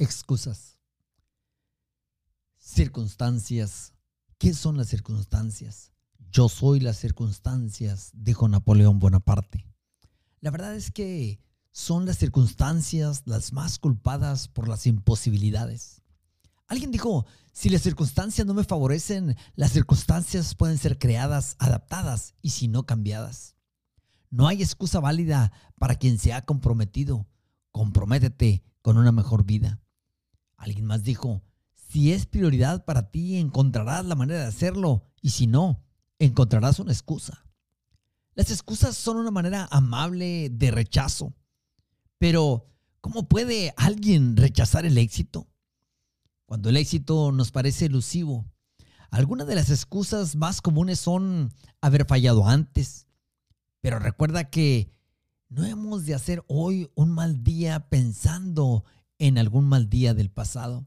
Excusas. Circunstancias. ¿Qué son las circunstancias? Yo soy las circunstancias, dijo Napoleón Bonaparte. La verdad es que son las circunstancias las más culpadas por las imposibilidades. Alguien dijo, si las circunstancias no me favorecen, las circunstancias pueden ser creadas, adaptadas y si no cambiadas. No hay excusa válida para quien se ha comprometido. Comprométete con una mejor vida. Alguien más dijo, si es prioridad para ti, encontrarás la manera de hacerlo y si no, encontrarás una excusa. Las excusas son una manera amable de rechazo. Pero, ¿cómo puede alguien rechazar el éxito? Cuando el éxito nos parece elusivo, algunas de las excusas más comunes son haber fallado antes. Pero recuerda que no hemos de hacer hoy un mal día pensando en algún mal día del pasado.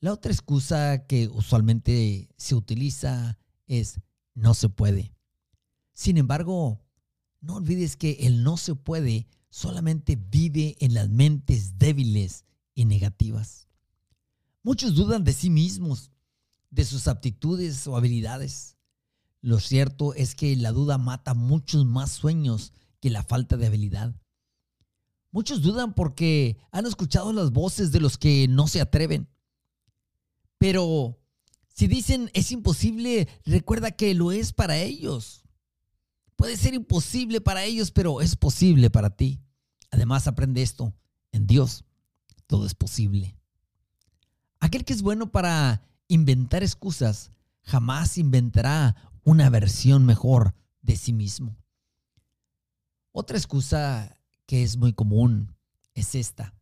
La otra excusa que usualmente se utiliza es no se puede. Sin embargo, no olvides que el no se puede solamente vive en las mentes débiles y negativas. Muchos dudan de sí mismos, de sus aptitudes o habilidades. Lo cierto es que la duda mata muchos más sueños que la falta de habilidad. Muchos dudan porque han escuchado las voces de los que no se atreven. Pero si dicen es imposible, recuerda que lo es para ellos. Puede ser imposible para ellos, pero es posible para ti. Además, aprende esto. En Dios todo es posible. Aquel que es bueno para inventar excusas jamás inventará una versión mejor de sí mismo. Otra excusa que es muy común es esta.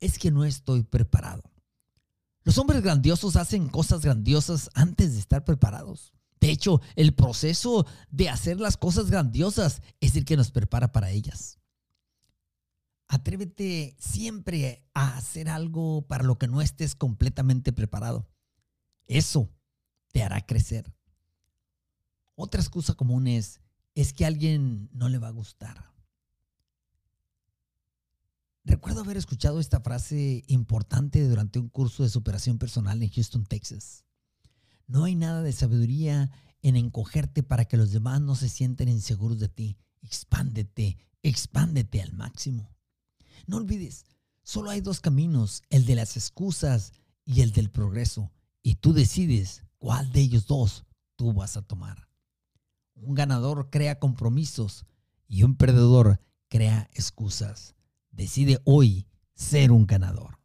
Es que no estoy preparado. Los hombres grandiosos hacen cosas grandiosas antes de estar preparados. De hecho, el proceso de hacer las cosas grandiosas es el que nos prepara para ellas. Atrévete siempre a hacer algo para lo que no estés completamente preparado. Eso te hará crecer. Otra excusa común es, es que a alguien no le va a gustar. Recuerdo haber escuchado esta frase importante durante un curso de superación personal en Houston, Texas. No hay nada de sabiduría en encogerte para que los demás no se sienten inseguros de ti. Expándete, expándete al máximo. No olvides, solo hay dos caminos, el de las excusas y el del progreso. Y tú decides cuál de ellos dos tú vas a tomar. Un ganador crea compromisos y un perdedor crea excusas. Decide hoy ser un ganador.